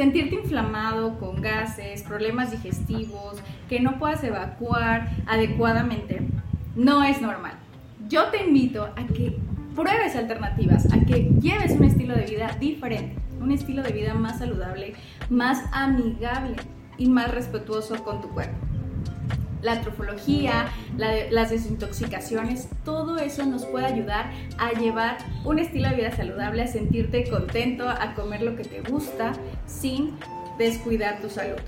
Sentirte inflamado con gases, problemas digestivos, que no puedas evacuar adecuadamente, no es normal. Yo te invito a que pruebes alternativas, a que lleves un estilo de vida diferente, un estilo de vida más saludable, más amigable y más respetuoso con tu cuerpo. La trofología, las desintoxicaciones, todo eso nos puede ayudar a llevar un estilo de vida saludable, a sentirte contento, a comer lo que te gusta sin descuidar tu salud.